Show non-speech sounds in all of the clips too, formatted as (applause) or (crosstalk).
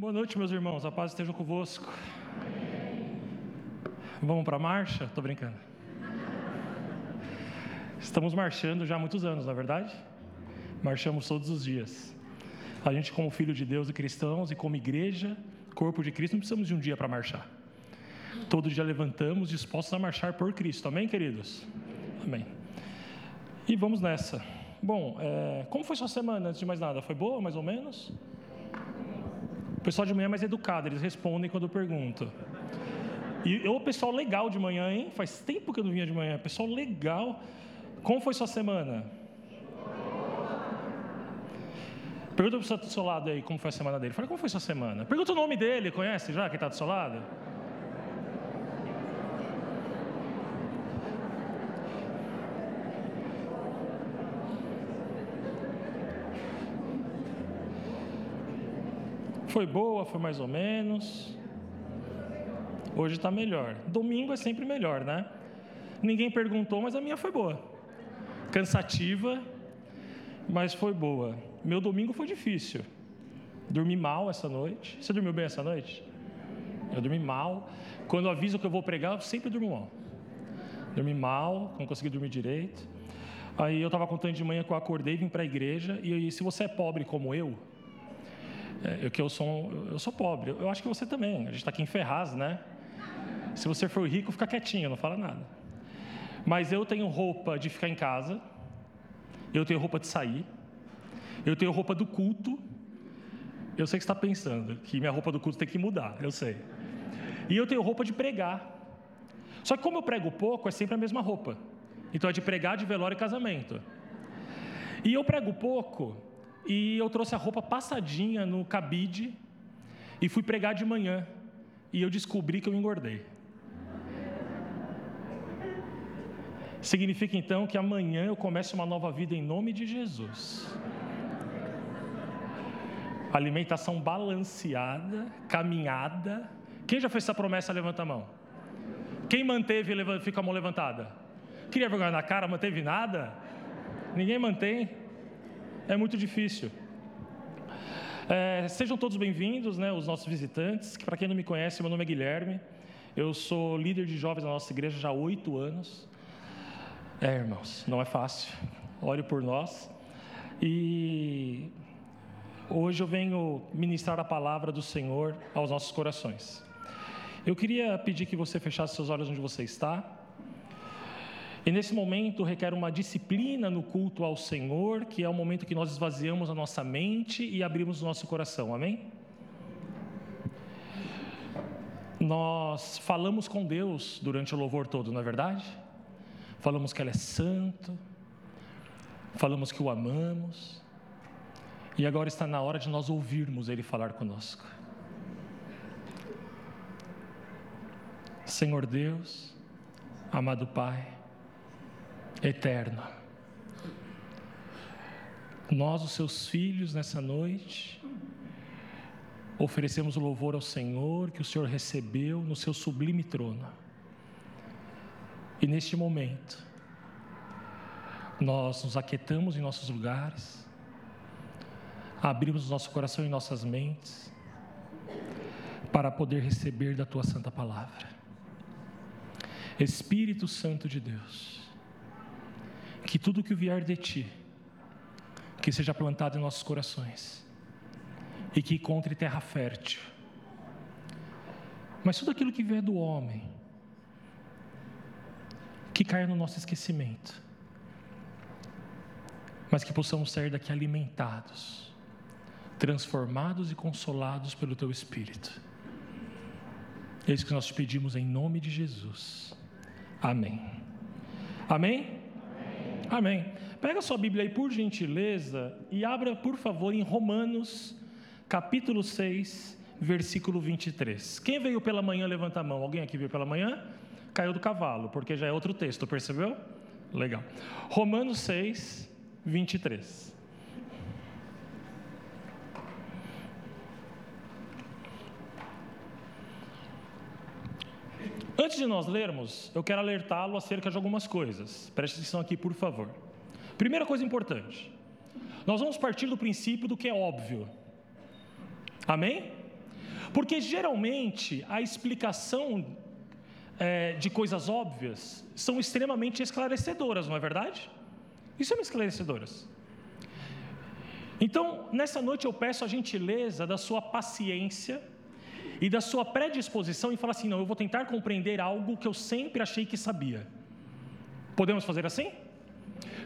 Boa noite, meus irmãos. A paz esteja convosco. Vamos para a marcha? Estou brincando. Estamos marchando já há muitos anos, na é verdade? Marchamos todos os dias. A gente, como filho de Deus e cristãos, e como igreja, corpo de Cristo, não precisamos de um dia para marchar. Todo dia levantamos dispostos a marchar por Cristo. Amém, queridos? Amém. E vamos nessa. Bom, é, como foi sua semana, antes de mais nada? Foi boa, mais ou menos? Pessoal de manhã é mais educado, eles respondem quando eu pergunto. E o pessoal legal de manhã, hein? Faz tempo que eu não vinha de manhã. Pessoal legal. Como foi sua semana? Pergunta para o do seu lado aí como foi a semana dele. Fala, como foi sua semana? Pergunta o nome dele, conhece já quem está do seu lado? Foi boa, foi mais ou menos. Hoje está melhor. Domingo é sempre melhor, né? Ninguém perguntou, mas a minha foi boa. Cansativa, mas foi boa. Meu domingo foi difícil. Dormi mal essa noite. Você dormiu bem essa noite? Eu dormi mal. Quando aviso que eu vou pregar, eu sempre durmo mal. Dormi mal, não consegui dormir direito. Aí eu estava contando de manhã que eu acordei, vim para a igreja. E aí, se você é pobre como eu, é, eu, que eu sou, eu sou pobre. Eu acho que você também. A gente está aqui em Ferraz, né? Se você for rico, fica quietinho, não fala nada. Mas eu tenho roupa de ficar em casa. Eu tenho roupa de sair. Eu tenho roupa do culto. Eu sei que está pensando que minha roupa do culto tem que mudar. Eu sei. E eu tenho roupa de pregar. Só que como eu prego pouco, é sempre a mesma roupa. Então é de pregar, de velório e casamento. E eu prego pouco, e eu trouxe a roupa passadinha no cabide e fui pregar de manhã. E eu descobri que eu engordei. Significa então que amanhã eu começo uma nova vida em nome de Jesus. Alimentação balanceada, caminhada. Quem já fez essa promessa, levanta a mão. Quem manteve, fica a mão levantada. Queria vergonha na cara, manteve nada? Ninguém mantém é muito difícil. É, sejam todos bem-vindos, né, os nossos visitantes. Para quem não me conhece, meu nome é Guilherme. Eu sou líder de jovens na nossa igreja já há oito anos. É, irmãos, não é fácil. Ore por nós. E hoje eu venho ministrar a palavra do Senhor aos nossos corações. Eu queria pedir que você fechasse seus olhos onde você está. E nesse momento requer uma disciplina no culto ao Senhor, que é o momento que nós esvaziamos a nossa mente e abrimos o nosso coração, amém? Nós falamos com Deus durante o louvor todo, não é verdade? Falamos que Ele é santo, falamos que o amamos, e agora está na hora de nós ouvirmos Ele falar conosco. Senhor Deus, amado Pai, eterno. Nós, os seus filhos, nessa noite, oferecemos louvor ao Senhor que o Senhor recebeu no seu sublime trono. E neste momento, nós nos aquietamos em nossos lugares, abrimos nosso coração e nossas mentes para poder receber da tua santa palavra. Espírito Santo de Deus, que tudo que vier de ti, que seja plantado em nossos corações e que encontre terra fértil. Mas tudo aquilo que vier do homem, que caia no nosso esquecimento, mas que possamos sair daqui alimentados, transformados e consolados pelo Teu Espírito. É isso que nós te pedimos em nome de Jesus. Amém. Amém? Amém. Pega sua Bíblia aí, por gentileza, e abra, por favor, em Romanos, capítulo 6, versículo 23. Quem veio pela manhã, levanta a mão. Alguém aqui veio pela manhã? Caiu do cavalo, porque já é outro texto, percebeu? Legal. Romanos 6, 23. Antes de nós lermos, eu quero alertá-lo acerca de algumas coisas. Preste atenção aqui, por favor. Primeira coisa importante: nós vamos partir do princípio do que é óbvio. Amém? Porque geralmente a explicação é, de coisas óbvias são extremamente esclarecedoras, não é verdade? E são esclarecedoras. Então, nessa noite eu peço a gentileza da sua paciência e da sua predisposição em falar assim: não, eu vou tentar compreender algo que eu sempre achei que sabia. Podemos fazer assim?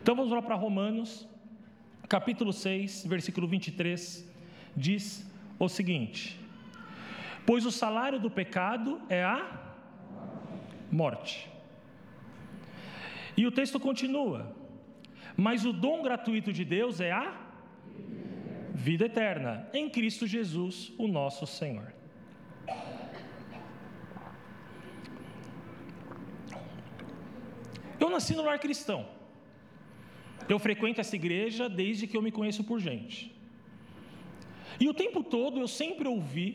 Então vamos lá para Romanos, capítulo 6, versículo 23, diz o seguinte: Pois o salário do pecado é a morte. E o texto continua: Mas o dom gratuito de Deus é a vida eterna em Cristo Jesus, o nosso Senhor. Eu nasci no lar cristão. Eu frequento essa igreja desde que eu me conheço por gente. E o tempo todo eu sempre ouvi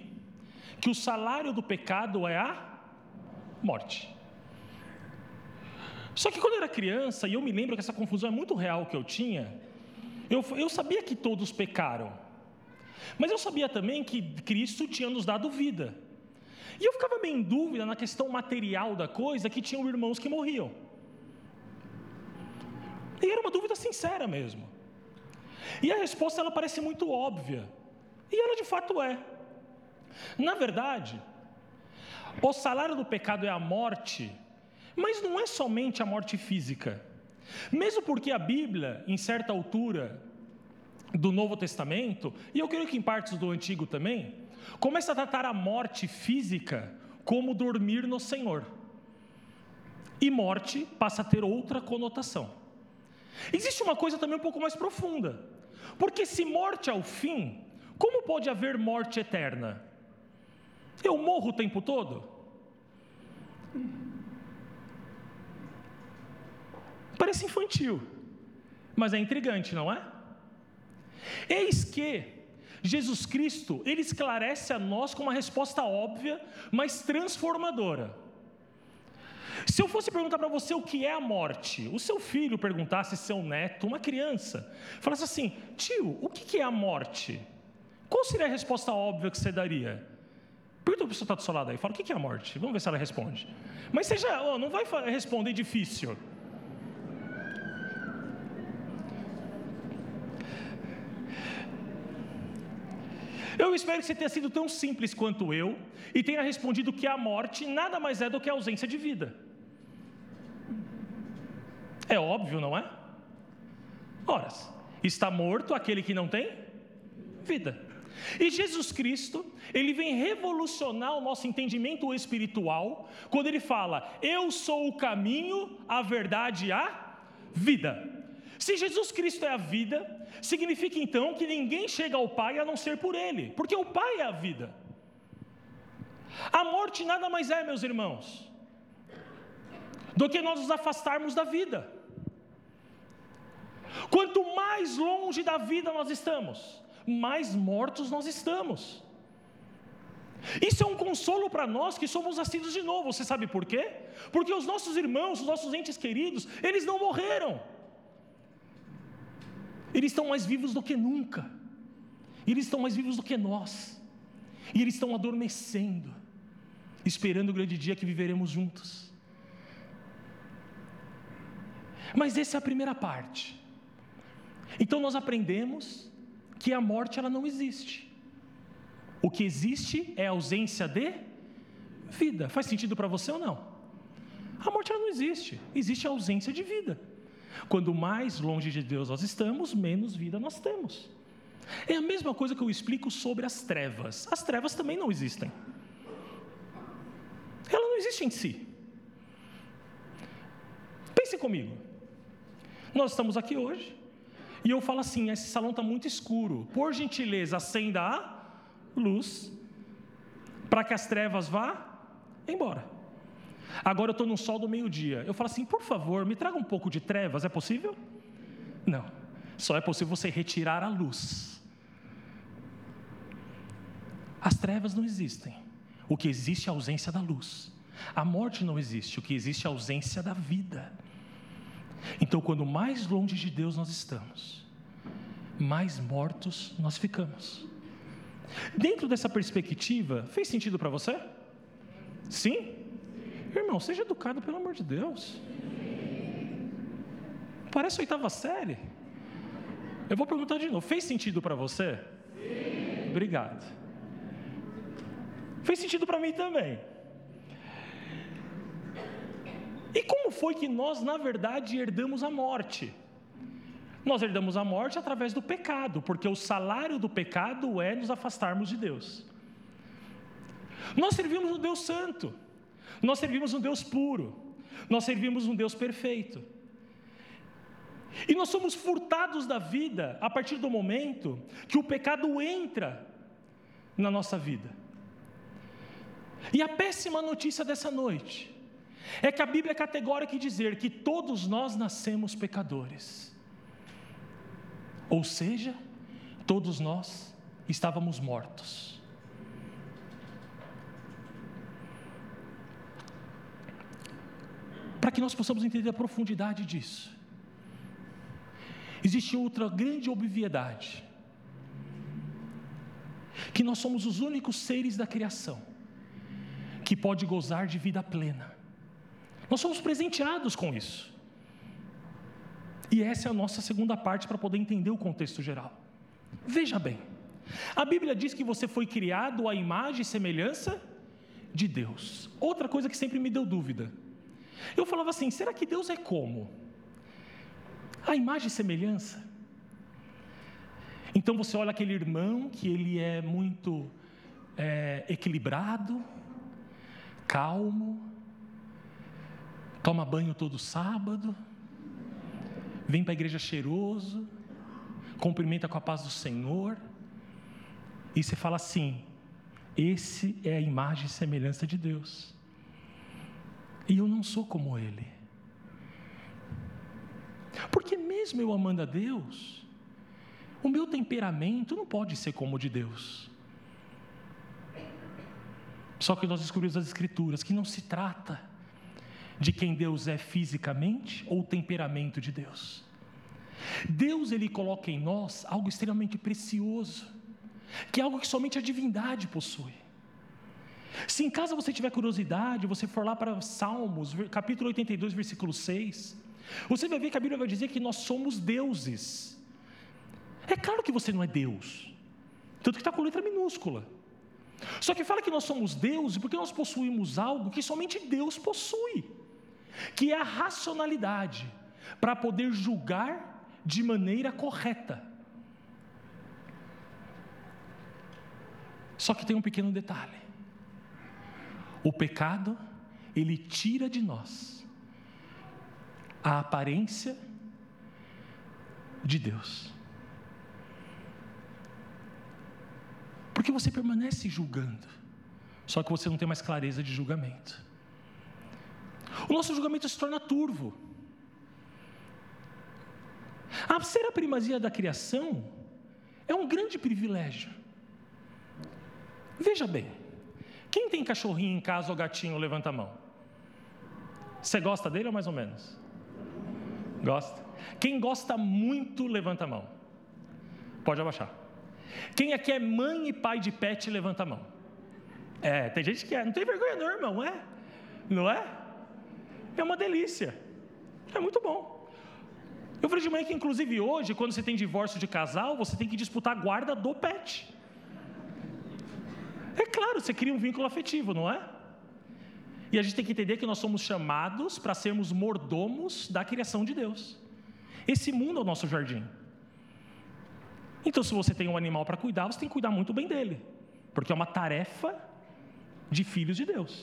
que o salário do pecado é a morte. Só que quando eu era criança, e eu me lembro que essa confusão é muito real que eu tinha, eu, eu sabia que todos pecaram. Mas eu sabia também que Cristo tinha nos dado vida. E eu ficava bem em dúvida na questão material da coisa, que tinham irmãos que morriam. E era uma dúvida sincera mesmo. E a resposta ela parece muito óbvia. E ela de fato é. Na verdade, o salário do pecado é a morte, mas não é somente a morte física. Mesmo porque a Bíblia, em certa altura do Novo Testamento, e eu creio que em partes do Antigo também, começa a tratar a morte física como dormir no Senhor. E morte passa a ter outra conotação. Existe uma coisa também um pouco mais profunda. Porque se morte é o fim, como pode haver morte eterna? Eu morro o tempo todo? Parece infantil, mas é intrigante, não é? Eis que Jesus Cristo, ele esclarece a nós com uma resposta óbvia, mas transformadora. Se eu fosse perguntar para você o que é a morte, o seu filho perguntasse, seu neto, uma criança, falasse assim: tio, o que é a morte? Qual seria a resposta óbvia que você daria? Pergunta para a pessoa que está do seu lado aí, fala: o que é a morte? Vamos ver se ela responde. Mas já, oh, não vai responder difícil. Eu espero que você tenha sido tão simples quanto eu e tenha respondido que a morte nada mais é do que a ausência de vida. É óbvio, não é? Ora, está morto aquele que não tem vida. E Jesus Cristo, ele vem revolucionar o nosso entendimento espiritual quando ele fala: Eu sou o caminho, a verdade e a vida. Se Jesus Cristo é a vida, significa então que ninguém chega ao Pai a não ser por Ele, porque o Pai é a vida. A morte nada mais é, meus irmãos, do que nós nos afastarmos da vida. Quanto mais longe da vida nós estamos, mais mortos nós estamos. Isso é um consolo para nós que somos nascidos de novo. Você sabe por quê? Porque os nossos irmãos, os nossos entes queridos, eles não morreram. Eles estão mais vivos do que nunca. Eles estão mais vivos do que nós. E eles estão adormecendo, esperando o grande dia que viveremos juntos. Mas essa é a primeira parte. Então nós aprendemos que a morte ela não existe. O que existe é a ausência de vida. Faz sentido para você ou não? A morte ela não existe. Existe a ausência de vida. Quando mais longe de Deus nós estamos, menos vida nós temos. É a mesma coisa que eu explico sobre as trevas. As trevas também não existem. Ela não existe em si. Pense comigo. Nós estamos aqui hoje, e eu falo assim: esse salão está muito escuro. Por gentileza, acenda a luz para que as trevas vá embora. Agora eu estou no sol do meio-dia. Eu falo assim: por favor, me traga um pouco de trevas. É possível? Não. Só é possível você retirar a luz. As trevas não existem. O que existe é a ausência da luz. A morte não existe. O que existe é a ausência da vida. Então, quando mais longe de Deus nós estamos, mais mortos nós ficamos. Dentro dessa perspectiva, fez sentido para você? Sim? Irmão, seja educado, pelo amor de Deus. Parece oitava série. Eu vou perguntar de novo: fez sentido para você? Sim. Obrigado. Fez sentido para mim também. E como foi que nós, na verdade, herdamos a morte? Nós herdamos a morte através do pecado, porque o salário do pecado é nos afastarmos de Deus. Nós servimos um Deus santo, nós servimos um Deus puro, nós servimos um Deus perfeito. E nós somos furtados da vida a partir do momento que o pecado entra na nossa vida. E a péssima notícia dessa noite é que a Bíblia é categórica em dizer que todos nós nascemos pecadores. Ou seja, todos nós estávamos mortos. Para que nós possamos entender a profundidade disso, existe outra grande obviedade: que nós somos os únicos seres da criação que pode gozar de vida plena. Nós somos presenteados com isso. E essa é a nossa segunda parte para poder entender o contexto geral. Veja bem, a Bíblia diz que você foi criado à imagem e semelhança de Deus. Outra coisa que sempre me deu dúvida. Eu falava assim: será que Deus é como? A imagem e semelhança? Então você olha aquele irmão que ele é muito é, equilibrado, calmo, toma banho todo sábado, vem para a igreja cheiroso, cumprimenta com a paz do Senhor, e você fala assim: esse é a imagem e semelhança de Deus. E eu não sou como Ele. Porque mesmo eu amando a Deus, o meu temperamento não pode ser como o de Deus. Só que nós descobrimos nas Escrituras que não se trata de quem Deus é fisicamente ou temperamento de Deus. Deus ele coloca em nós algo extremamente precioso, que é algo que somente a divindade possui. Se em casa você tiver curiosidade, você for lá para Salmos, capítulo 82, versículo 6, você vai ver que a Bíblia vai dizer que nós somos deuses. É claro que você não é Deus, tanto que está com letra minúscula. Só que fala que nós somos deuses porque nós possuímos algo que somente Deus possui que é a racionalidade, para poder julgar de maneira correta. Só que tem um pequeno detalhe: o pecado, ele tira de nós a aparência de Deus. Porque você permanece julgando, só que você não tem mais clareza de julgamento o nosso julgamento se torna turvo. A ser a primazia da criação é um grande privilégio. Veja bem, quem tem cachorrinho em casa ou gatinho, levanta a mão. Você gosta dele ou mais ou menos? Gosta? Quem gosta muito, levanta a mão. Pode abaixar. Quem aqui é mãe e pai de pet, levanta a mão. É, tem gente que é, não tem vergonha não, irmão, é? Não é? É uma delícia. É muito bom. Eu falei de manhã que, inclusive, hoje, quando você tem divórcio de casal, você tem que disputar a guarda do pet. É claro, você cria um vínculo afetivo, não é? E a gente tem que entender que nós somos chamados para sermos mordomos da criação de Deus. Esse mundo é o nosso jardim. Então, se você tem um animal para cuidar, você tem que cuidar muito bem dele, porque é uma tarefa de filhos de Deus.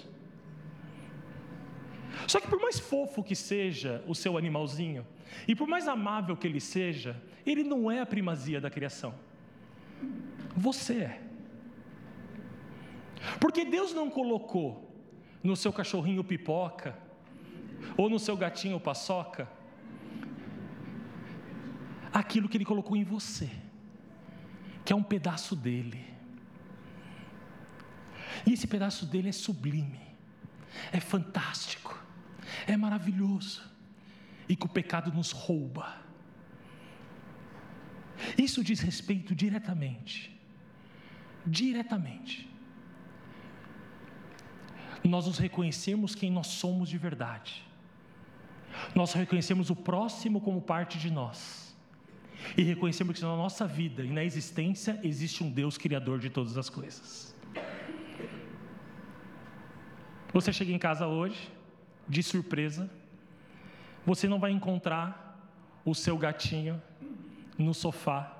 Só que por mais fofo que seja o seu animalzinho, e por mais amável que ele seja, ele não é a primazia da criação. Você é. Porque Deus não colocou no seu cachorrinho pipoca, ou no seu gatinho paçoca, aquilo que Ele colocou em você, que é um pedaço dele. E esse pedaço dele é sublime, é fantástico é maravilhoso e que o pecado nos rouba. Isso diz respeito diretamente diretamente. Nós nos reconhecemos quem nós somos de verdade. Nós reconhecemos o próximo como parte de nós. E reconhecemos que na nossa vida e na existência existe um Deus criador de todas as coisas. Você chega em casa hoje, de surpresa, você não vai encontrar o seu gatinho no sofá,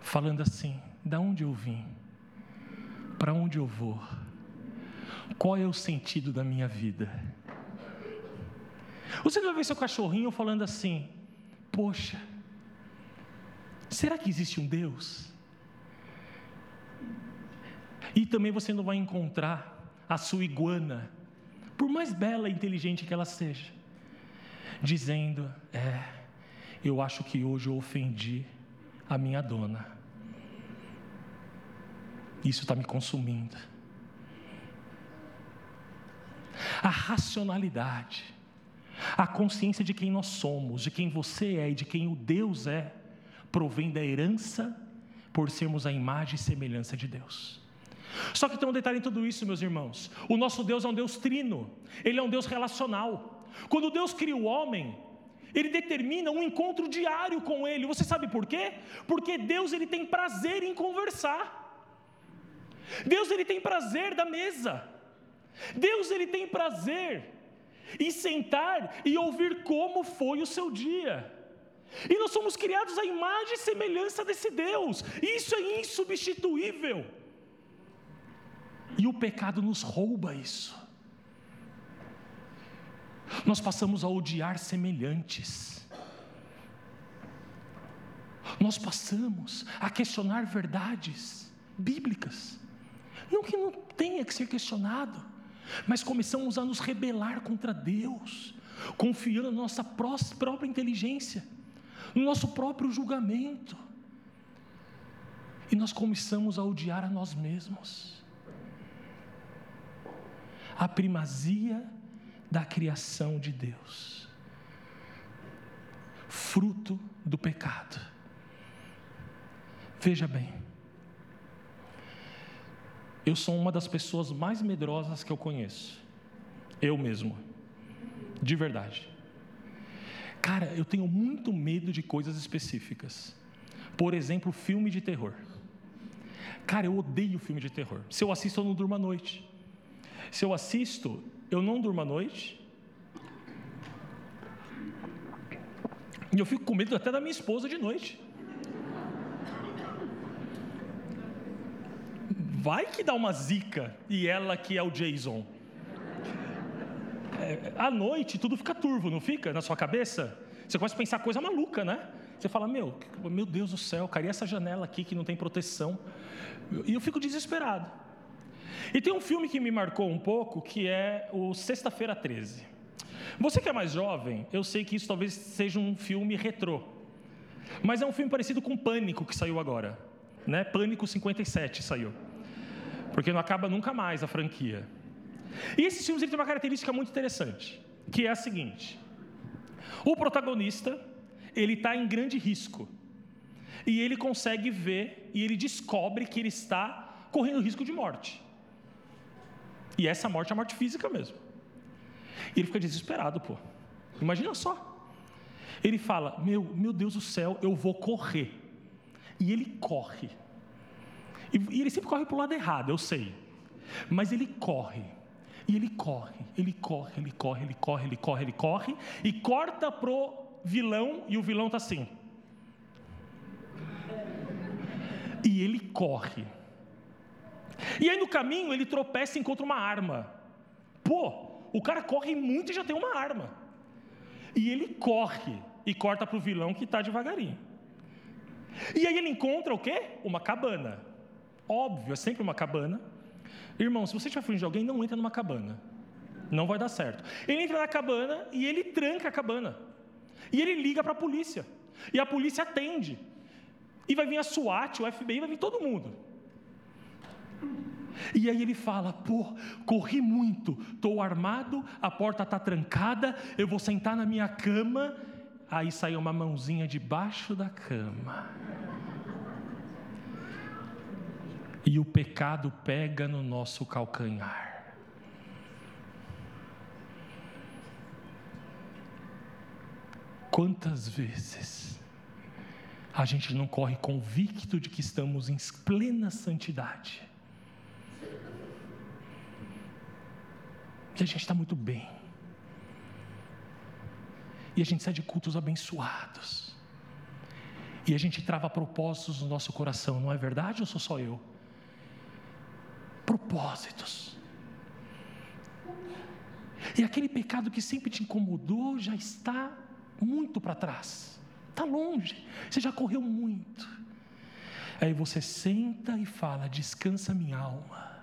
falando assim: da onde eu vim? Para onde eu vou? Qual é o sentido da minha vida? Você vai ver seu cachorrinho falando assim: Poxa, será que existe um Deus? E também você não vai encontrar a sua iguana, por mais bela e inteligente que ela seja, dizendo: É, eu acho que hoje eu ofendi a minha dona. Isso está me consumindo. A racionalidade, a consciência de quem nós somos, de quem você é e de quem o Deus é, provém da herança por sermos a imagem e semelhança de Deus. Só que tem um detalhe em tudo isso, meus irmãos. O nosso Deus é um Deus trino, ele é um Deus relacional. Quando Deus cria o homem, ele determina um encontro diário com ele. Você sabe por quê? Porque Deus ele tem prazer em conversar. Deus ele tem prazer da mesa. Deus ele tem prazer em sentar e ouvir como foi o seu dia. E nós somos criados à imagem e semelhança desse Deus. Isso é insubstituível. E o pecado nos rouba isso. Nós passamos a odiar semelhantes. Nós passamos a questionar verdades bíblicas. Não que não tenha que ser questionado, mas começamos a nos rebelar contra Deus, confiando na nossa própria inteligência, no nosso próprio julgamento. E nós começamos a odiar a nós mesmos. A primazia da criação de Deus, fruto do pecado. Veja bem, eu sou uma das pessoas mais medrosas que eu conheço. Eu mesmo. De verdade. Cara, eu tenho muito medo de coisas específicas. Por exemplo, filme de terror. Cara, eu odeio filme de terror. Se eu assisto, eu não durmo à noite. Se eu assisto, eu não durmo à noite. E eu fico com medo até da minha esposa de noite. vai que dá uma zica e ela que é o Jason. É, à noite tudo fica turvo, não fica? Na sua cabeça? Você começa a pensar coisa maluca, né? Você fala, meu, meu Deus do céu, cara, essa janela aqui que não tem proteção? E eu fico desesperado. E tem um filme que me marcou um pouco, que é o Sexta-feira 13. Você que é mais jovem, eu sei que isso talvez seja um filme retrô. Mas é um filme parecido com Pânico que saiu agora. Né? Pânico 57 saiu porque não acaba nunca mais a franquia. E esses filmes ele tem uma característica muito interessante, que é a seguinte: o protagonista ele está em grande risco e ele consegue ver e ele descobre que ele está correndo risco de morte. E essa morte é a morte física mesmo. E ele fica desesperado, pô. Imagina só. Ele fala: Meu, meu Deus do céu, eu vou correr. E ele corre. E, e ele sempre corre para o lado errado, eu sei. Mas ele corre. E ele corre, ele corre, ele corre, ele corre, ele corre, ele corre, e corta pro vilão, e o vilão está assim. E ele corre. E aí no caminho ele tropeça e encontra uma arma. Pô, o cara corre muito e já tem uma arma. E ele corre e corta para o vilão que está devagarinho. E aí ele encontra o quê? Uma cabana. Óbvio, é sempre uma cabana. Irmão, se você estiver fugindo de alguém, não entra numa cabana. Não vai dar certo. Ele entra na cabana e ele tranca a cabana. E ele liga para a polícia. E a polícia atende. E vai vir a SWAT, o FBI, vai vir todo mundo. E aí ele fala: pô, corri muito, estou armado, a porta está trancada, eu vou sentar na minha cama. Aí sai uma mãozinha debaixo da cama. E o pecado pega no nosso calcanhar. Quantas vezes a gente não corre convicto de que estamos em plena santidade? Que a gente está muito bem. E a gente sai de cultos abençoados. E a gente trava propósitos no nosso coração, não é verdade ou sou só eu? Propósitos. E aquele pecado que sempre te incomodou já está muito para trás, está longe, você já correu muito. Aí você senta e fala: descansa minha alma.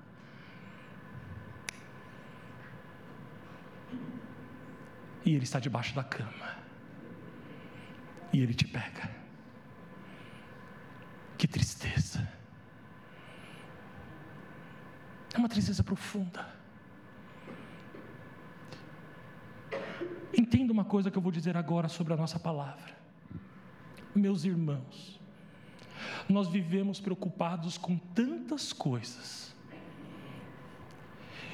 E ele está debaixo da cama. E ele te pega. Que tristeza. É uma tristeza profunda. Entenda uma coisa que eu vou dizer agora sobre a nossa palavra. Meus irmãos, nós vivemos preocupados com tantas coisas.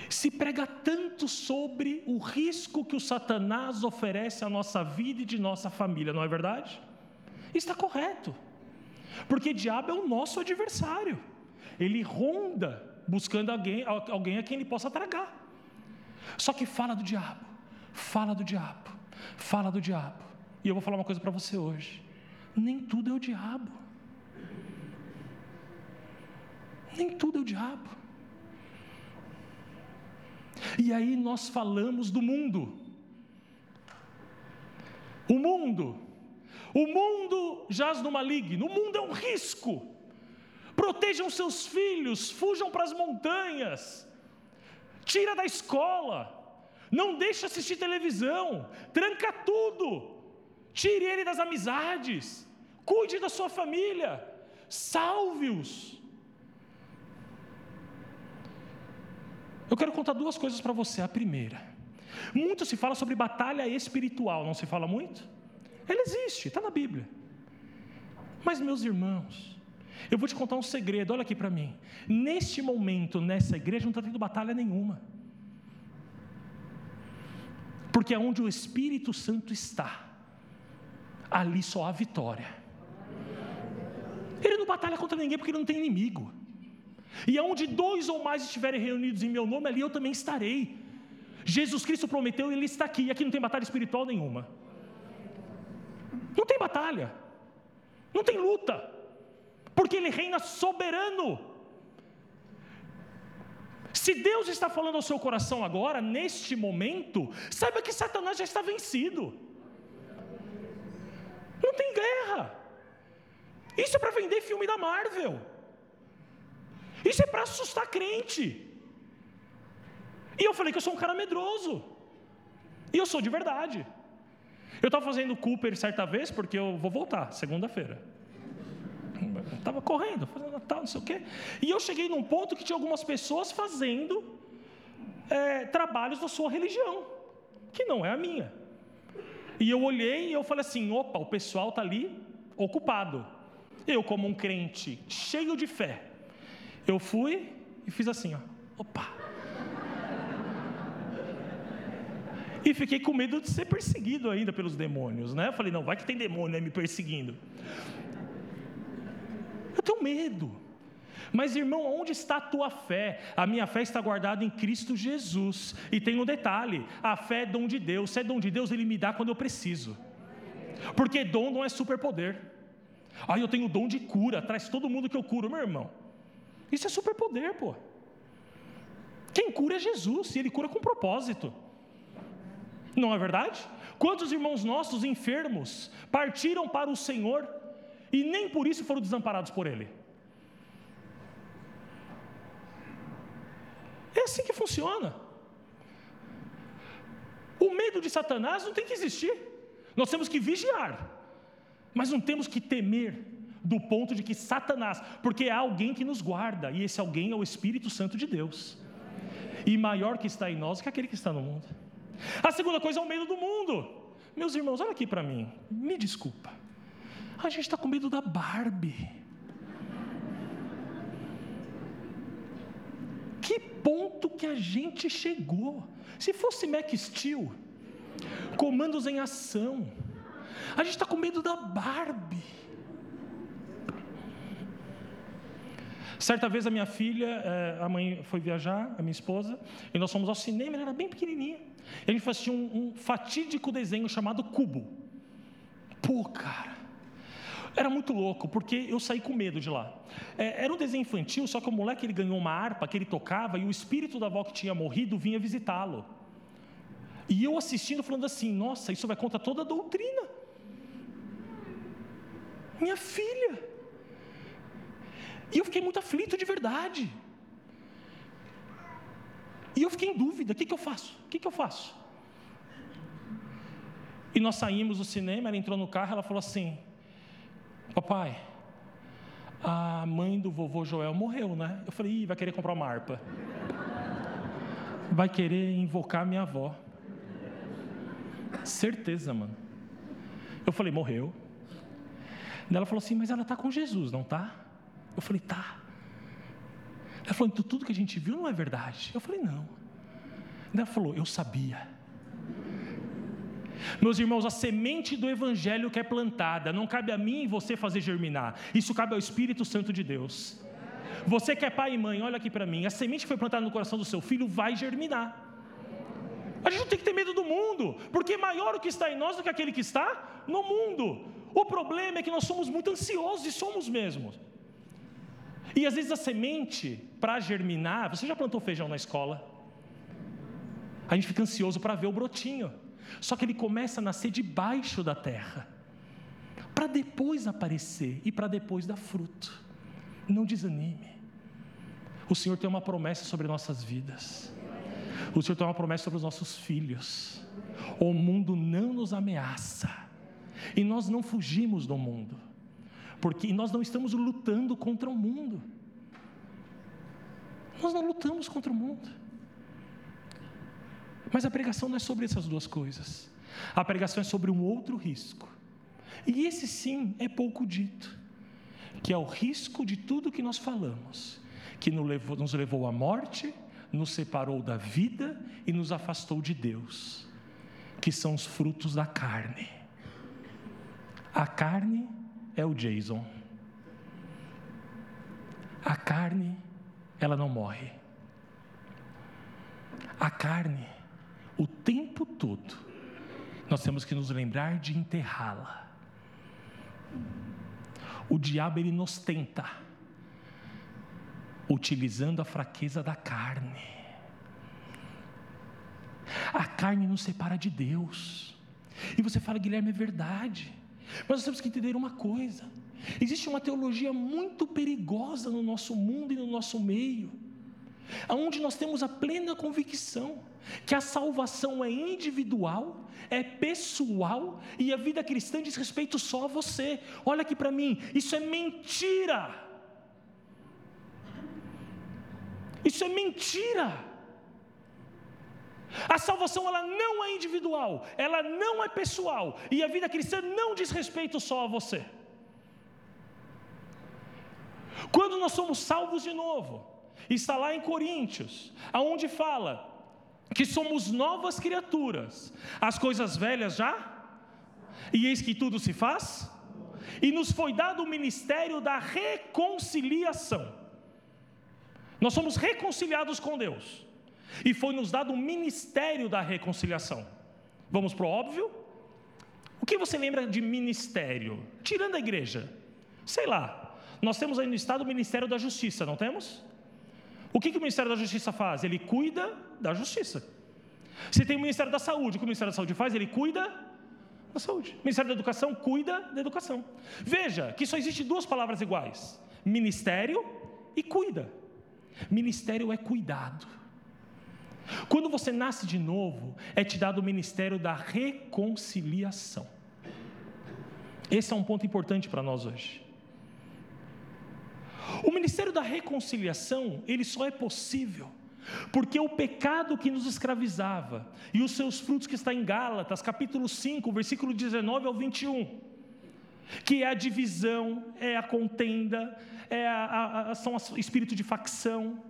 Se prega tanto sobre o risco que o Satanás oferece à nossa vida e de nossa família, não é verdade? Está correto, porque diabo é o nosso adversário, ele ronda buscando alguém, alguém a quem ele possa tragar. Só que fala do diabo, fala do diabo, fala do diabo. E eu vou falar uma coisa para você hoje: nem tudo é o diabo. Nem tudo é o diabo. E aí nós falamos do mundo. O mundo, o mundo jaz no maligno, o mundo é um risco. Protejam seus filhos, fujam para as montanhas, tira da escola, não deixe assistir televisão, tranca tudo, tire ele das amizades, cuide da sua família, salve-os. Eu quero contar duas coisas para você. A primeira, muito se fala sobre batalha espiritual, não se fala muito? Ela existe, está na Bíblia. Mas, meus irmãos, eu vou te contar um segredo, olha aqui para mim. Neste momento, nessa igreja, não está tendo batalha nenhuma. Porque é onde o Espírito Santo está, ali só há vitória. Ele não batalha contra ninguém porque ele não tem inimigo. E aonde dois ou mais estiverem reunidos em meu nome, ali eu também estarei. Jesus Cristo prometeu e ele está aqui. E aqui não tem batalha espiritual nenhuma. Não tem batalha. Não tem luta. Porque ele reina soberano. Se Deus está falando ao seu coração agora, neste momento, saiba que Satanás já está vencido. Não tem guerra. Isso é para vender filme da Marvel. Isso é para assustar crente. E eu falei que eu sou um cara medroso. E eu sou de verdade. Eu estava fazendo Cooper certa vez, porque eu vou voltar, segunda-feira. Estava correndo, fazendo Natal, não sei o quê. E eu cheguei num ponto que tinha algumas pessoas fazendo é, trabalhos da sua religião, que não é a minha. E eu olhei e eu falei assim: opa, o pessoal está ali ocupado. Eu, como um crente cheio de fé, eu fui e fiz assim, ó. Opa! E fiquei com medo de ser perseguido ainda pelos demônios, né? Eu falei, não, vai que tem demônio né, me perseguindo. Eu tenho medo. Mas, irmão, onde está a tua fé? A minha fé está guardada em Cristo Jesus. E tem um detalhe: a fé é dom de Deus. Se é dom de Deus, Ele me dá quando eu preciso. Porque dom não é superpoder. Ah, eu tenho dom de cura, traz todo mundo que eu curo, meu irmão. Isso é superpoder, pô. Quem cura é Jesus, e ele cura com propósito. Não é verdade? Quantos irmãos nossos enfermos partiram para o Senhor e nem por isso foram desamparados por Ele? É assim que funciona. O medo de Satanás não tem que existir. Nós temos que vigiar, mas não temos que temer do ponto de que Satanás, porque há alguém que nos guarda, e esse alguém é o Espírito Santo de Deus, e maior que está em nós que aquele que está no mundo. A segunda coisa é o medo do mundo. Meus irmãos, olha aqui para mim, me desculpa, a gente está com medo da Barbie. ponto que a gente chegou. Se fosse Mac Steel, comandos em ação, a gente está com medo da Barbie. Certa vez a minha filha, eh, a mãe foi viajar, a minha esposa, e nós fomos ao cinema, ela era bem pequenininha. E a gente assistiu um, um fatídico desenho chamado Cubo. Pô, cara, era muito louco, porque eu saí com medo de lá. É, era um desenho infantil, só que o moleque ele ganhou uma harpa que ele tocava e o espírito da avó que tinha morrido vinha visitá-lo. E eu assistindo, falando assim: nossa, isso vai contra toda a doutrina. Minha filha. E eu fiquei muito aflito de verdade. E eu fiquei em dúvida: o que, que eu faço? O que, que eu faço? E nós saímos do cinema, ela entrou no carro, ela falou assim: Papai, a mãe do vovô Joel morreu, né? Eu falei: Ih, vai querer comprar uma harpa. Vai querer invocar minha avó. Certeza, mano. Eu falei: Morreu. Ela falou assim: Mas ela está com Jesus, não tá? Eu falei, tá. Ela falou, então tudo que a gente viu não é verdade. Eu falei, não. Ela falou, eu sabia. Meus irmãos, a semente do Evangelho que é plantada, não cabe a mim e você fazer germinar, isso cabe ao Espírito Santo de Deus. Você que é pai e mãe, olha aqui para mim, a semente que foi plantada no coração do seu filho vai germinar. A gente não tem que ter medo do mundo, porque maior o que está em nós do que aquele que está no mundo. O problema é que nós somos muito ansiosos e somos mesmos. E às vezes a semente, para germinar, você já plantou feijão na escola? A gente fica ansioso para ver o brotinho. Só que ele começa a nascer debaixo da terra, para depois aparecer e para depois dar fruto. Não desanime. O Senhor tem uma promessa sobre nossas vidas. O Senhor tem uma promessa sobre os nossos filhos. O mundo não nos ameaça. E nós não fugimos do mundo porque nós não estamos lutando contra o mundo. Nós não lutamos contra o mundo. Mas a pregação não é sobre essas duas coisas. A pregação é sobre um outro risco. E esse sim é pouco dito, que é o risco de tudo que nós falamos, que nos levou, nos levou à morte, nos separou da vida e nos afastou de Deus, que são os frutos da carne. A carne é o Jason. A carne, ela não morre. A carne, o tempo todo, nós temos que nos lembrar de enterrá-la. O diabo, ele nos tenta, utilizando a fraqueza da carne. A carne nos separa de Deus. E você fala, Guilherme, é verdade. Mas nós temos que entender uma coisa: existe uma teologia muito perigosa no nosso mundo e no nosso meio, onde nós temos a plena convicção que a salvação é individual, é pessoal e a vida cristã diz respeito só a você. Olha aqui para mim, isso é mentira. Isso é mentira. A salvação ela não é individual, ela não é pessoal, e a vida cristã não diz respeito só a você. Quando nós somos salvos de novo, está lá em Coríntios, aonde fala que somos novas criaturas, as coisas velhas já, e eis que tudo se faz, e nos foi dado o ministério da reconciliação. Nós somos reconciliados com Deus e foi nos dado o ministério da reconciliação. Vamos para o óbvio? O que você lembra de ministério? Tirando a igreja. Sei lá, nós temos aí no Estado o Ministério da Justiça, não temos? O que, que o Ministério da Justiça faz? Ele cuida da justiça. Se tem o Ministério da Saúde, o que o Ministério da Saúde faz? Ele cuida da saúde. O Ministério da Educação cuida da educação. Veja que só existe duas palavras iguais: ministério e cuida. Ministério é cuidado. Quando você nasce de novo, é te dado o ministério da reconciliação. Esse é um ponto importante para nós hoje. O ministério da reconciliação, ele só é possível porque o pecado que nos escravizava e os seus frutos que está em Gálatas, capítulo 5, versículo 19 ao 21, que é a divisão, é a contenda, é a, a, a, são espírito de facção,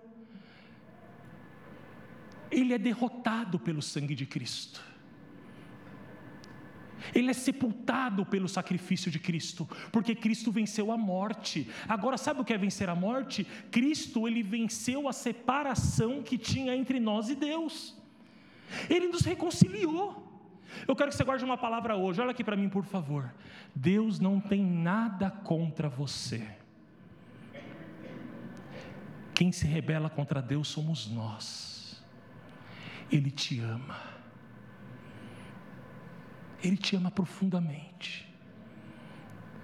ele é derrotado pelo sangue de Cristo. Ele é sepultado pelo sacrifício de Cristo, porque Cristo venceu a morte. Agora, sabe o que é vencer a morte? Cristo, ele venceu a separação que tinha entre nós e Deus. Ele nos reconciliou. Eu quero que você guarde uma palavra hoje. Olha aqui para mim, por favor. Deus não tem nada contra você. Quem se rebela contra Deus somos nós. Ele te ama. Ele te ama profundamente.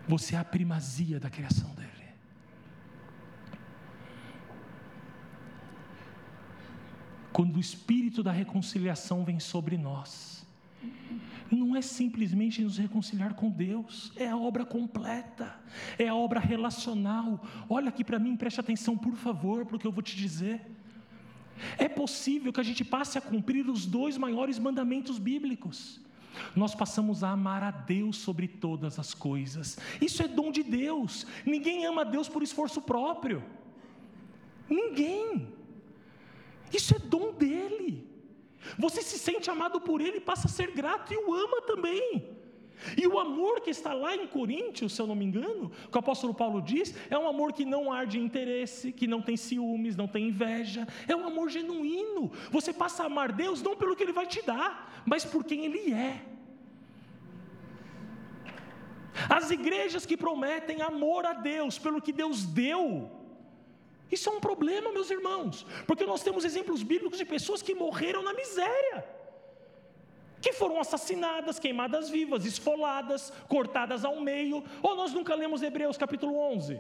Você é a primazia da criação dele. Quando o espírito da reconciliação vem sobre nós, não é simplesmente nos reconciliar com Deus, é a obra completa, é a obra relacional. Olha aqui para mim, preste atenção, por favor, para o que eu vou te dizer. É possível que a gente passe a cumprir os dois maiores mandamentos bíblicos nós passamos a amar a Deus sobre todas as coisas. Isso é dom de Deus. Ninguém ama a Deus por esforço próprio. Ninguém. Isso é dom dele. Você se sente amado por ele, passa a ser grato e o ama também. E o amor que está lá em Coríntios, se eu não me engano, que o apóstolo Paulo diz, é um amor que não arde interesse, que não tem ciúmes, não tem inveja, é um amor genuíno. Você passa a amar Deus não pelo que Ele vai te dar, mas por quem Ele é. As igrejas que prometem amor a Deus pelo que Deus deu, isso é um problema, meus irmãos, porque nós temos exemplos bíblicos de pessoas que morreram na miséria que foram assassinadas, queimadas vivas, esfoladas, cortadas ao meio. Ou nós nunca lemos Hebreus capítulo 11?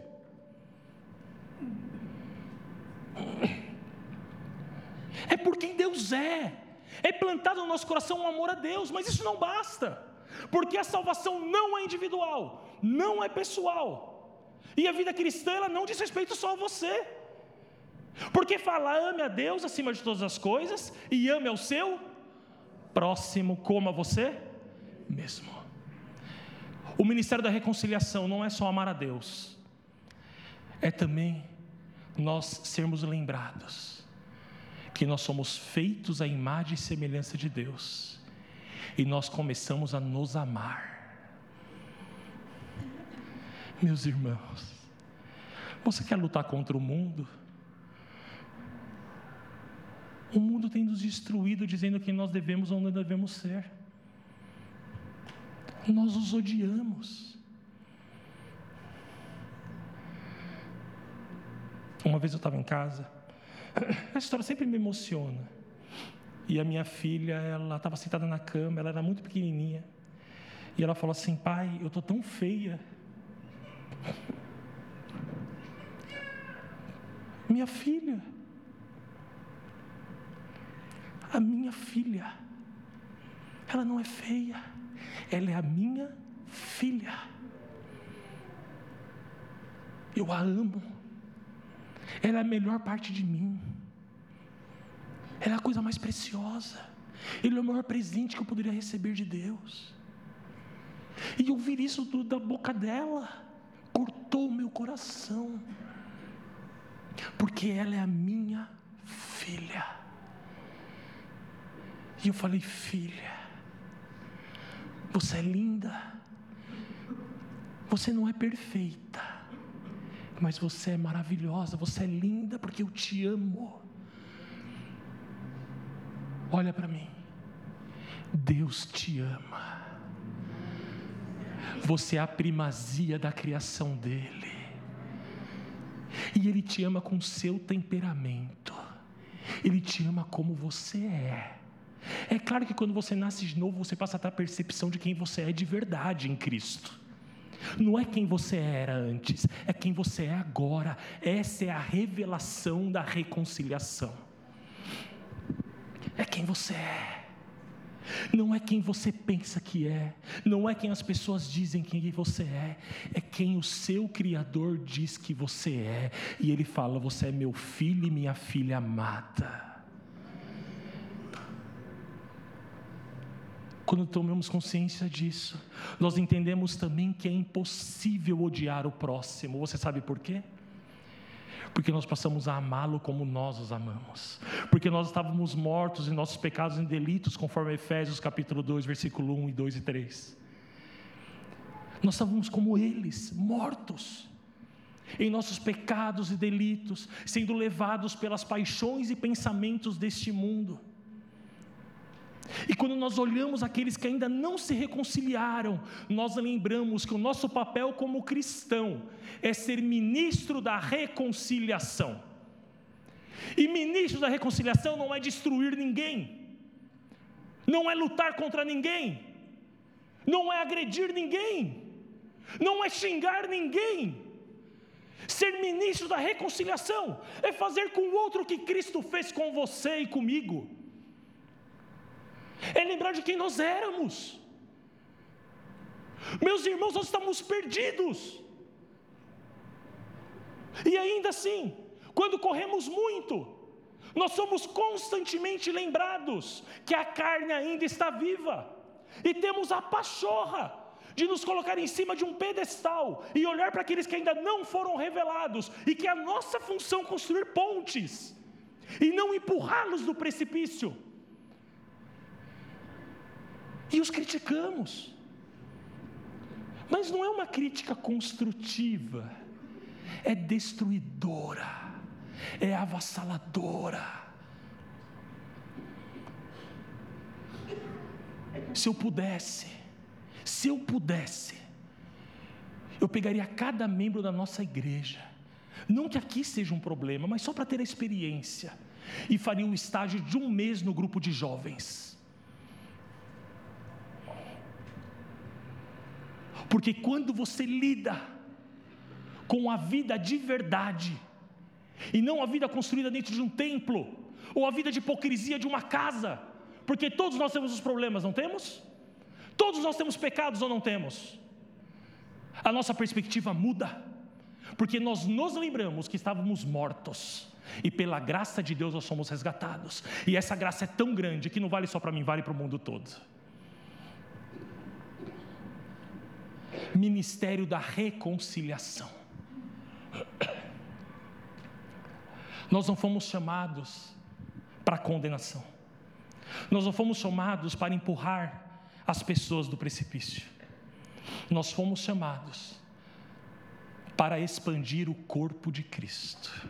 É por quem Deus é. É plantado no nosso coração um amor a Deus, mas isso não basta. Porque a salvação não é individual, não é pessoal. E a vida cristã ela não diz respeito só a você. Porque fala ame a Deus acima de todas as coisas e ame ao seu próximo como a você mesmo. O ministério da reconciliação não é só amar a Deus, é também nós sermos lembrados que nós somos feitos à imagem e semelhança de Deus e nós começamos a nos amar. Meus irmãos, você quer lutar contra o mundo? O mundo tem nos destruído dizendo quem nós devemos ou não devemos ser. Nós os odiamos. Uma vez eu estava em casa, (clears throat) a história sempre me emociona. E a minha filha, ela estava sentada na cama, ela era muito pequenininha. E ela falou assim: Pai, eu estou tão feia. Minha filha, a minha filha. Ela não é feia, ela é a minha filha. Eu a amo, ela é a melhor parte de mim, ela é a coisa mais preciosa, ele é o maior presente que eu poderia receber de Deus. E ouvir isso tudo da boca dela cortou o meu coração, porque ela é a minha filha. E eu falei, filha, você é linda, você não é perfeita, mas você é maravilhosa, você é linda porque eu te amo. Olha para mim, Deus te ama, você é a primazia da criação dEle, e Ele te ama com seu temperamento, Ele te ama como você é. É claro que quando você nasce de novo, você passa a ter a percepção de quem você é de verdade em Cristo. Não é quem você era antes, é quem você é agora. Essa é a revelação da reconciliação. É quem você é. Não é quem você pensa que é, não é quem as pessoas dizem quem você é, é quem o seu Criador diz que você é, e Ele fala: Você é meu filho e minha filha amada. Quando tomamos consciência disso, nós entendemos também que é impossível odiar o próximo. Você sabe por quê? porque nós passamos a amá-lo como nós os amamos, porque nós estávamos mortos em nossos pecados e delitos, conforme Efésios capítulo 2, versículo 1 e 2 e 3. Nós estávamos como eles, mortos em nossos pecados e delitos, sendo levados pelas paixões e pensamentos deste mundo. E quando nós olhamos aqueles que ainda não se reconciliaram, nós lembramos que o nosso papel como cristão é ser ministro da reconciliação. E ministro da reconciliação não é destruir ninguém, não é lutar contra ninguém, não é agredir ninguém, não é xingar ninguém. Ser ministro da reconciliação é fazer com o outro o que Cristo fez com você e comigo é lembrar de quem nós éramos. Meus irmãos, nós estamos perdidos. E ainda assim, quando corremos muito, nós somos constantemente lembrados que a carne ainda está viva, e temos a pachorra de nos colocar em cima de um pedestal e olhar para aqueles que ainda não foram revelados, e que é a nossa função construir pontes, e não empurrá-los do precipício e os criticamos. Mas não é uma crítica construtiva, é destruidora, é avassaladora. Se eu pudesse, se eu pudesse, eu pegaria cada membro da nossa igreja, não que aqui seja um problema, mas só para ter a experiência, e faria um estágio de um mês no grupo de jovens Porque quando você lida com a vida de verdade, e não a vida construída dentro de um templo, ou a vida de hipocrisia de uma casa, porque todos nós temos os problemas, não temos? Todos nós temos pecados ou não temos? A nossa perspectiva muda, porque nós nos lembramos que estávamos mortos, e pela graça de Deus nós somos resgatados, e essa graça é tão grande que não vale só para mim, vale para o mundo todo. Ministério da reconciliação. Nós não fomos chamados para condenação. Nós não fomos chamados para empurrar as pessoas do precipício. Nós fomos chamados para expandir o corpo de Cristo.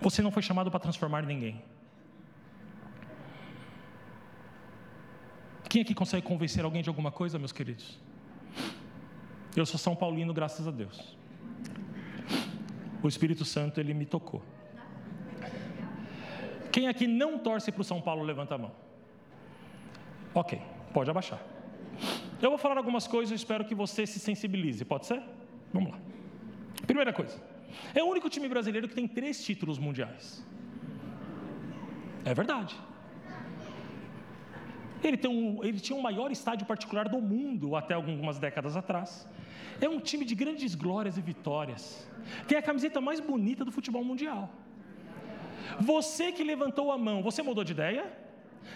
Você não foi chamado para transformar ninguém. Quem aqui consegue convencer alguém de alguma coisa, meus queridos? Eu sou São Paulino, graças a Deus. O Espírito Santo, ele me tocou. Quem aqui não torce para o São Paulo, levanta a mão. Ok, pode abaixar. Eu vou falar algumas coisas e espero que você se sensibilize, pode ser? Vamos lá. Primeira coisa: é o único time brasileiro que tem três títulos mundiais. É verdade. Ele, um, ele, tinha o maior estádio particular do mundo até algumas décadas atrás. É um time de grandes glórias e vitórias. Tem a camiseta mais bonita do futebol mundial. Você que levantou a mão, você mudou de ideia?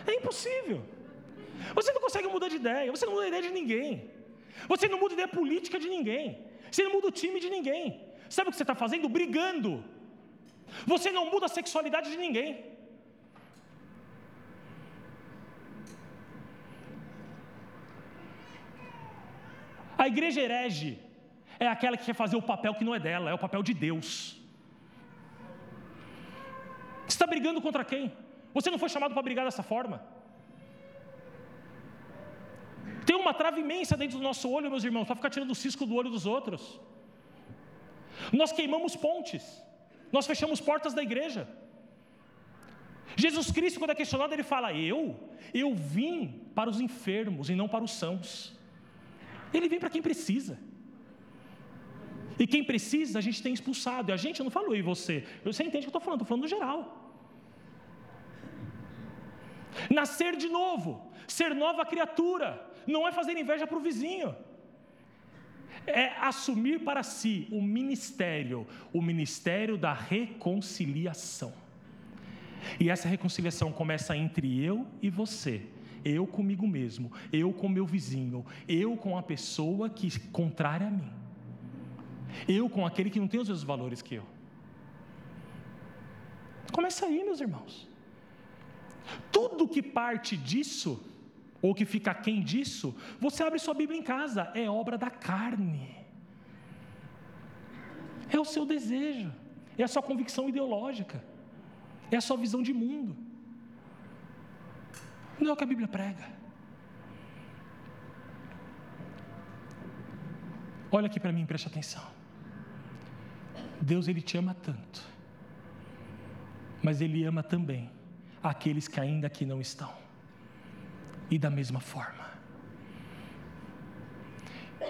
É impossível. Você não consegue mudar de ideia, você não muda a ideia de ninguém. Você não muda a ideia política de ninguém. Você não muda o time de ninguém. Sabe o que você está fazendo? Brigando. Você não muda a sexualidade de ninguém. A igreja herege é aquela que quer fazer o papel que não é dela, é o papel de Deus. Você está brigando contra quem? Você não foi chamado para brigar dessa forma. Tem uma trave imensa dentro do nosso olho, meus irmãos, para ficar tirando o cisco do olho dos outros. Nós queimamos pontes, nós fechamos portas da igreja. Jesus Cristo, quando é questionado, ele fala: Eu, eu vim para os enfermos e não para os sãos. Ele vem para quem precisa. E quem precisa, a gente tem expulsado. E a gente, eu não falo eu e você. Você entende o que eu estou falando? Estou falando no geral. Nascer de novo, ser nova criatura, não é fazer inveja para o vizinho. É assumir para si o ministério, o ministério da reconciliação. E essa reconciliação começa entre eu e você eu comigo mesmo, eu com meu vizinho, eu com a pessoa que contrária a mim, eu com aquele que não tem os mesmos valores que eu. Começa aí, meus irmãos. Tudo que parte disso, ou que fica quem disso, você abre sua Bíblia em casa, é obra da carne. É o seu desejo, é a sua convicção ideológica, é a sua visão de mundo. Não é o que a Bíblia prega. Olha aqui para mim, preste atenção. Deus ele te ama tanto, mas ele ama também aqueles que ainda aqui não estão. E da mesma forma.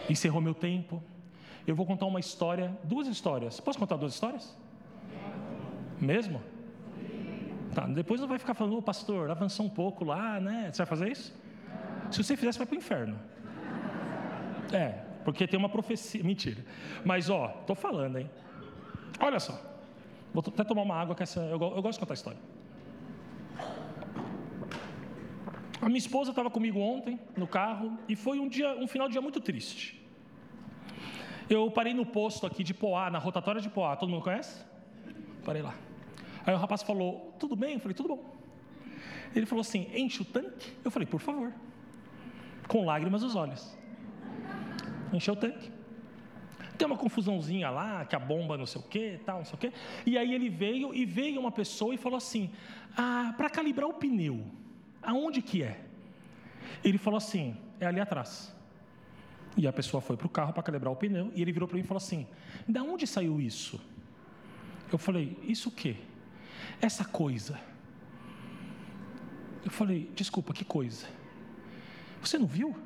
Encerrou meu tempo. Eu vou contar uma história, duas histórias. Posso contar duas histórias? Mesmo? Tá, depois não vai ficar falando, ô pastor, avançou um pouco lá, né? Você vai fazer isso? Se você fizer, você vai para o inferno. É, porque tem uma profecia. Mentira. Mas, ó, tô falando, hein? Olha só. Vou até tomar uma água, que essa, eu, eu gosto de contar a história. A minha esposa estava comigo ontem no carro e foi um dia, um final de dia muito triste. Eu parei no posto aqui de Poá, na rotatória de Poá. Todo mundo conhece? Parei lá. Aí o rapaz falou: Tudo bem? Eu falei: Tudo bom. Ele falou assim: Enche o tanque? Eu falei: Por favor. Com lágrimas nos olhos. Encheu o tanque. Tem uma confusãozinha lá, que a bomba não sei o que, tal, não sei o que. E aí ele veio e veio uma pessoa e falou assim: Ah, para calibrar o pneu. Aonde que é? Ele falou assim: é ali atrás. E a pessoa foi para o carro para calibrar o pneu e ele virou para mim e falou assim: da onde saiu isso? Eu falei: isso o quê? Essa coisa. Eu falei: desculpa, que coisa? Você não viu?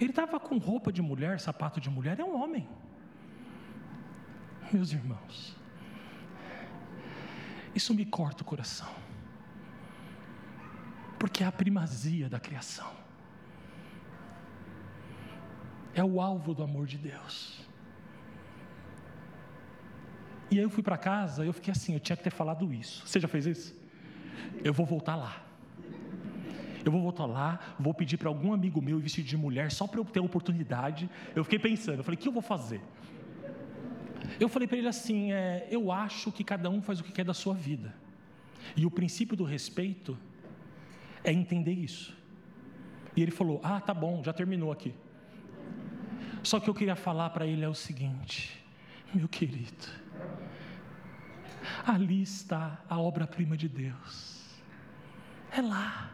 Ele estava com roupa de mulher, sapato de mulher, é um homem. Meus irmãos, isso me corta o coração porque é a primazia da criação. É o alvo do amor de Deus. E aí eu fui para casa, eu fiquei assim, eu tinha que ter falado isso. Você já fez isso? Eu vou voltar lá. Eu vou voltar lá, vou pedir para algum amigo meu vestido de mulher só para eu ter a oportunidade. Eu fiquei pensando, eu falei, o que eu vou fazer? Eu falei para ele assim: é, eu acho que cada um faz o que quer da sua vida. E o princípio do respeito é entender isso. E ele falou: Ah, tá bom, já terminou aqui. Só que eu queria falar para ele é o seguinte, meu querido, ali está a obra-prima de Deus, é lá.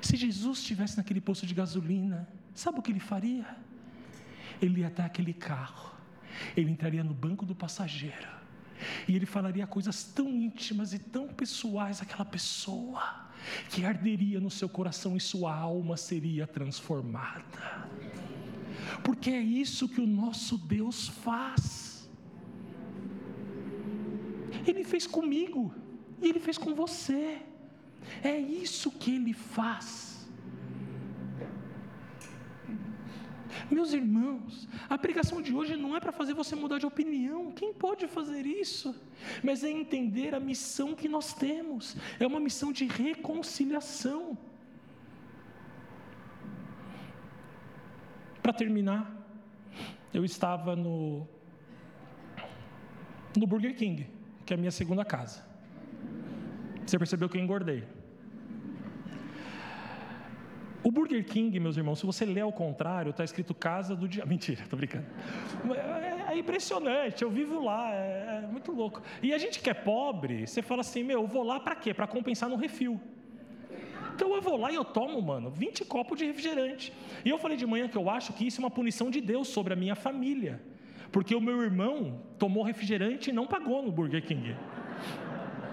Se Jesus estivesse naquele posto de gasolina, sabe o que ele faria? Ele ia até aquele carro, ele entraria no banco do passageiro, e ele falaria coisas tão íntimas e tão pessoais àquela pessoa que arderia no seu coração e sua alma seria transformada. Porque é isso que o nosso Deus faz. Ele fez comigo e ele fez com você. É isso que ele faz. Meus irmãos, a pregação de hoje não é para fazer você mudar de opinião. Quem pode fazer isso? Mas é entender a missão que nós temos. É uma missão de reconciliação. Para terminar, eu estava no no Burger King, que é a minha segunda casa. Você percebeu que eu engordei? O Burger King, meus irmãos, se você ler ao contrário, está escrito casa do diabo. (laughs) Mentira, estou brincando. É, é, impressionante, eu vivo lá, é, é, muito louco. E a gente que é pobre, você fala assim, meu, eu vou lá para quê? Para compensar no refil. Então eu vou lá e eu tomo, mano, 20 copos de refrigerante. E eu falei de manhã que eu acho que isso é uma punição de Deus sobre a minha família. Porque o meu irmão tomou refrigerante e não pagou no Burger King.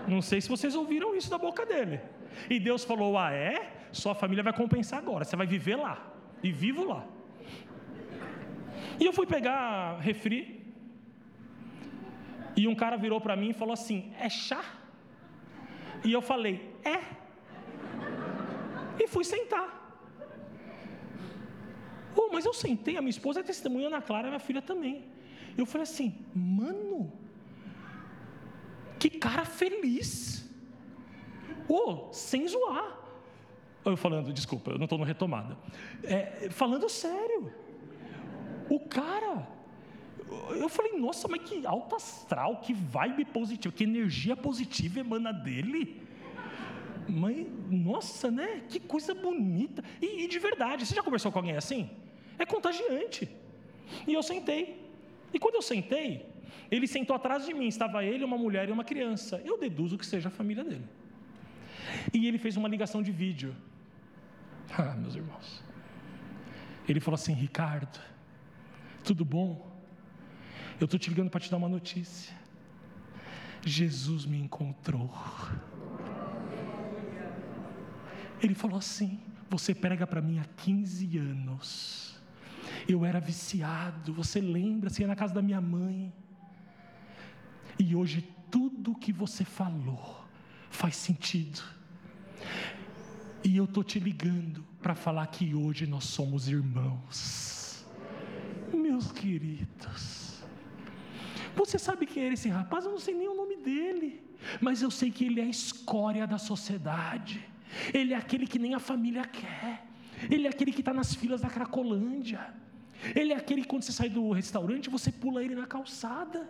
Não sei se vocês ouviram isso da boca dele. E Deus falou: Ah, é? Sua família vai compensar agora, você vai viver lá. E vivo lá. E eu fui pegar refri. E um cara virou para mim e falou assim: É chá? E eu falei: É. E fui sentar. Oh, mas eu sentei, a minha esposa é testemunha Ana Clara, a minha filha também. Eu falei assim: Mano, que cara feliz. Oh, sem zoar. Eu falando, desculpa, eu não estou no retomada. É, falando sério. O cara, Eu falei, nossa, mas que alto astral, que vibe positiva, que energia positiva emana dele. Mas, nossa, né? Que coisa bonita. E, e de verdade, você já conversou com alguém assim? É contagiante. E eu sentei. E quando eu sentei, ele sentou atrás de mim, estava ele, uma mulher e uma criança. Eu deduzo que seja a família dele. E ele fez uma ligação de vídeo. (laughs) Ah, meus irmãos. Ele falou assim: Ricardo, tudo bom? Eu estou te ligando para te dar uma notícia. Jesus me encontrou. Ele falou assim: Você prega para mim há 15 anos. Eu era viciado, você lembra? Você ia na casa da minha mãe. E hoje tudo que você falou faz sentido. E eu estou te ligando para falar que hoje nós somos irmãos. Meus queridos, você sabe quem era esse rapaz? Eu não sei nem o nome dele, mas eu sei que ele é a escória da sociedade. Ele é aquele que nem a família quer. Ele é aquele que está nas filas da Cracolândia. Ele é aquele que quando você sai do restaurante, você pula ele na calçada.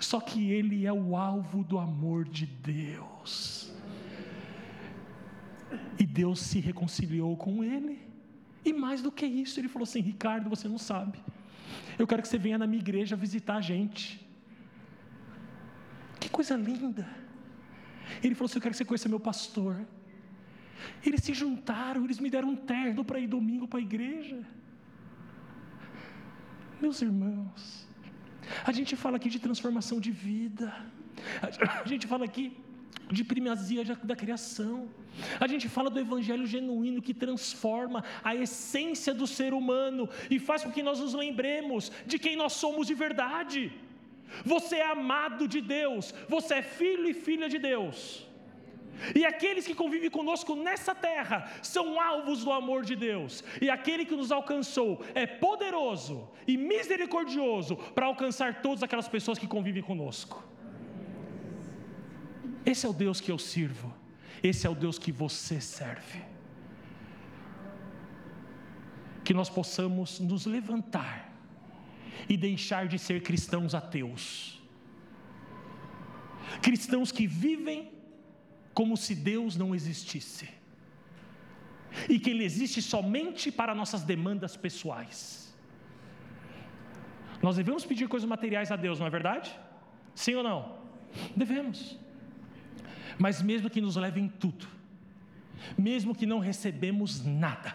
Só que ele é o alvo do amor de Deus. E Deus se reconciliou com ele. E mais do que isso, ele falou assim: Ricardo, você não sabe. Eu quero que você venha na minha igreja visitar a gente. Que coisa linda. Ele falou assim: Eu quero que você conheça meu pastor. Eles se juntaram, eles me deram um terno para ir domingo para a igreja. Meus irmãos, a gente fala aqui de transformação de vida, a gente fala aqui de primazia da criação, a gente fala do evangelho genuíno que transforma a essência do ser humano e faz com que nós nos lembremos de quem nós somos de verdade. Você é amado de Deus, você é filho e filha de Deus. E aqueles que convivem conosco nessa terra são alvos do amor de Deus. E aquele que nos alcançou é poderoso e misericordioso para alcançar todas aquelas pessoas que convivem conosco. Esse é o Deus que eu sirvo. Esse é o Deus que você serve. Que nós possamos nos levantar e deixar de ser cristãos ateus. Cristãos que vivem como se Deus não existisse. E que Ele existe somente para nossas demandas pessoais. Nós devemos pedir coisas materiais a Deus, não é verdade? Sim ou não? Devemos. Mas mesmo que nos levem tudo, mesmo que não recebemos nada,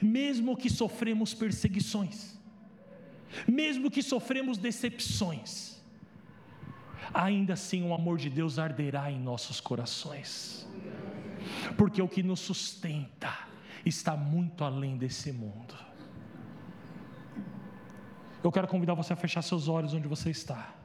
mesmo que sofremos perseguições, mesmo que sofremos decepções, ainda assim o amor de Deus arderá em nossos corações, porque o que nos sustenta está muito além desse mundo. Eu quero convidar você a fechar seus olhos onde você está.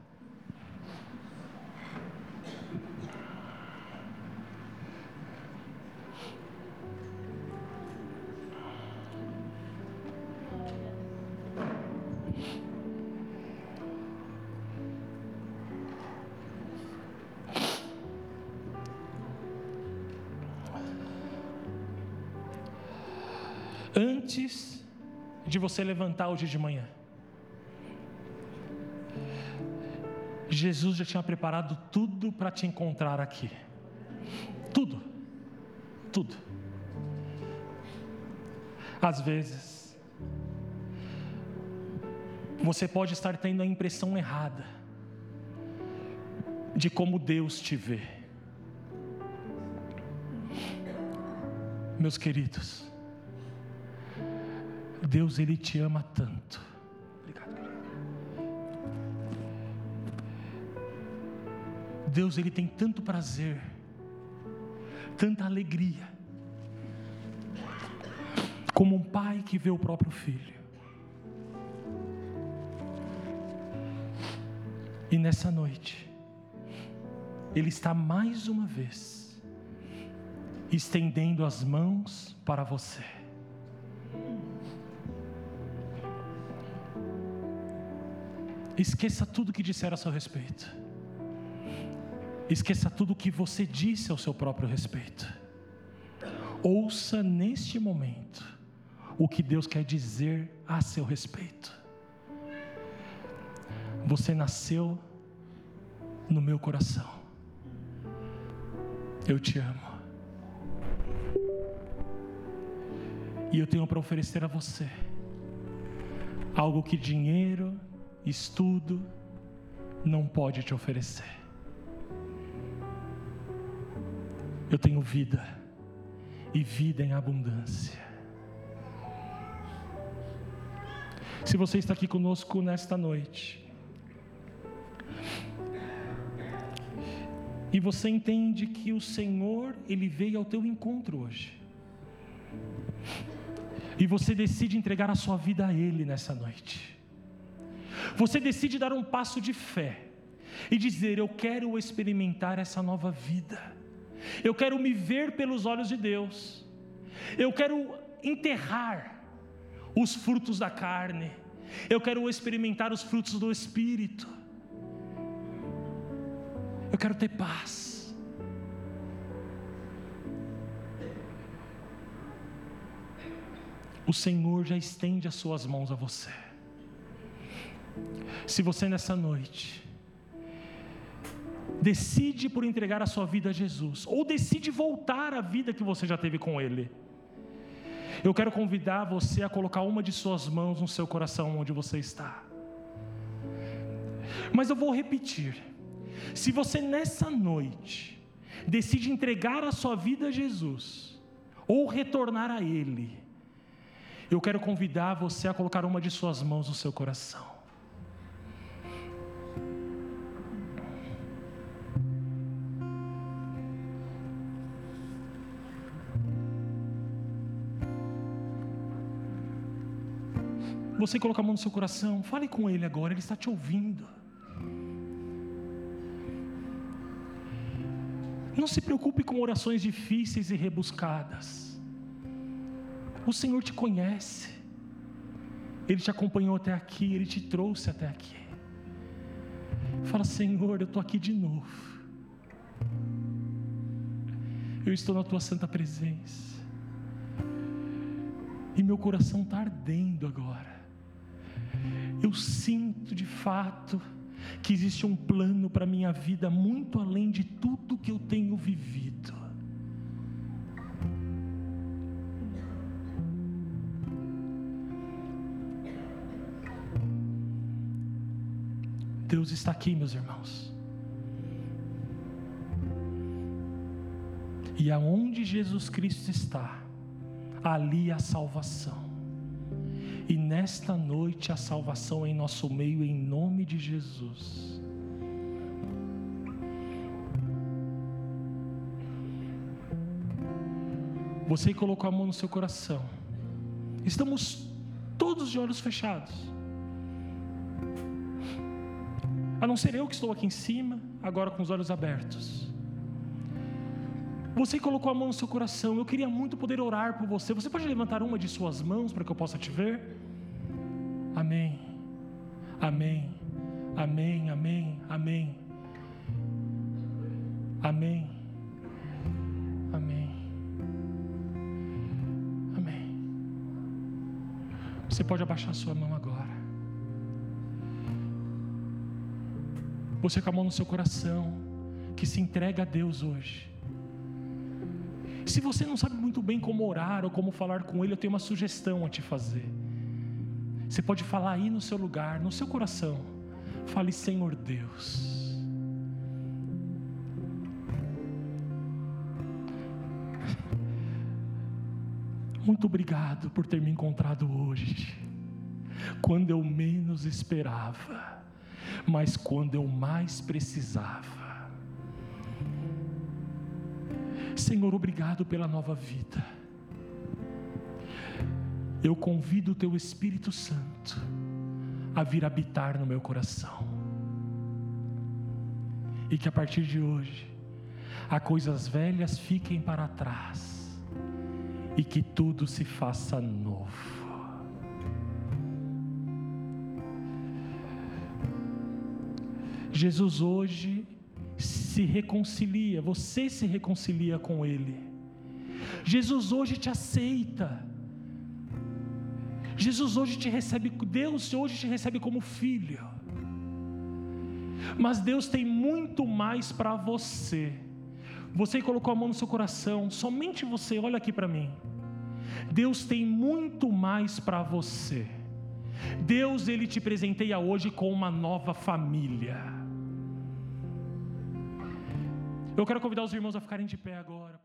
Antes de você levantar hoje de manhã. Jesus já tinha preparado tudo para te encontrar aqui. Tudo. Tudo. Às vezes, você pode estar tendo a impressão errada de como Deus te vê. Meus queridos, Deus ele te ama tanto. Obrigado. Deus ele tem tanto prazer, tanta alegria, como um pai que vê o próprio filho. E nessa noite, Ele está mais uma vez estendendo as mãos para você. Esqueça tudo que disseram a seu respeito. Esqueça tudo que você disse ao seu próprio respeito. Ouça neste momento o que Deus quer dizer a seu respeito. Você nasceu no meu coração. Eu te amo. E eu tenho para oferecer a você algo que dinheiro, estudo não pode te oferecer. Eu tenho vida e vida em abundância. Se você está aqui conosco nesta noite, e você entende que o Senhor, Ele veio ao teu encontro hoje, e você decide entregar a sua vida a Ele nessa noite, você decide dar um passo de fé e dizer: Eu quero experimentar essa nova vida, eu quero me ver pelos olhos de Deus, eu quero enterrar os frutos da carne, eu quero experimentar os frutos do Espírito, eu quero ter paz. O Senhor já estende as suas mãos a você. Se você nessa noite decide por entregar a sua vida a Jesus, ou decide voltar à vida que você já teve com Ele, eu quero convidar você a colocar uma de suas mãos no seu coração onde você está. Mas eu vou repetir: se você nessa noite decide entregar a sua vida a Jesus, ou retornar a Ele, eu quero convidar você a colocar uma de suas mãos no seu coração. Você coloca a mão no seu coração, fale com Ele agora, Ele está te ouvindo. Não se preocupe com orações difíceis e rebuscadas. O Senhor te conhece, Ele te acompanhou até aqui, Ele te trouxe até aqui. Fala, Senhor, eu estou aqui de novo. Eu estou na tua santa presença. E meu coração está ardendo agora eu sinto de fato que existe um plano para a minha vida muito além de tudo que eu tenho vivido. Deus está aqui, meus irmãos. E aonde Jesus Cristo está, ali a salvação. E nesta noite a salvação em nosso meio, em nome de Jesus. Você colocou a mão no seu coração. Estamos todos de olhos fechados. A não ser eu que estou aqui em cima, agora com os olhos abertos. Você colocou a mão no seu coração. Eu queria muito poder orar por você. Você pode levantar uma de suas mãos para que eu possa te ver? Amém. Amém. Amém. Amém. Amém. Amém. Amém. Amém. Você pode abaixar sua mão agora. Você com a mão no seu coração, que se entrega a Deus hoje. Se você não sabe muito bem como orar ou como falar com Ele, eu tenho uma sugestão a te fazer. Você pode falar aí no seu lugar, no seu coração. Fale, Senhor Deus. Muito obrigado por ter me encontrado hoje, quando eu menos esperava, mas quando eu mais precisava. Senhor, obrigado pela nova vida. Eu convido o Teu Espírito Santo a vir habitar no meu coração. E que a partir de hoje, as coisas velhas fiquem para trás e que tudo se faça novo. Jesus hoje se reconcilia, você se reconcilia com Ele. Jesus hoje te aceita. Jesus hoje te recebe, Deus hoje te recebe como filho. Mas Deus tem muito mais para você. Você colocou a mão no seu coração, somente você, olha aqui para mim. Deus tem muito mais para você. Deus, Ele te presenteia hoje com uma nova família. Eu quero convidar os irmãos a ficarem de pé agora.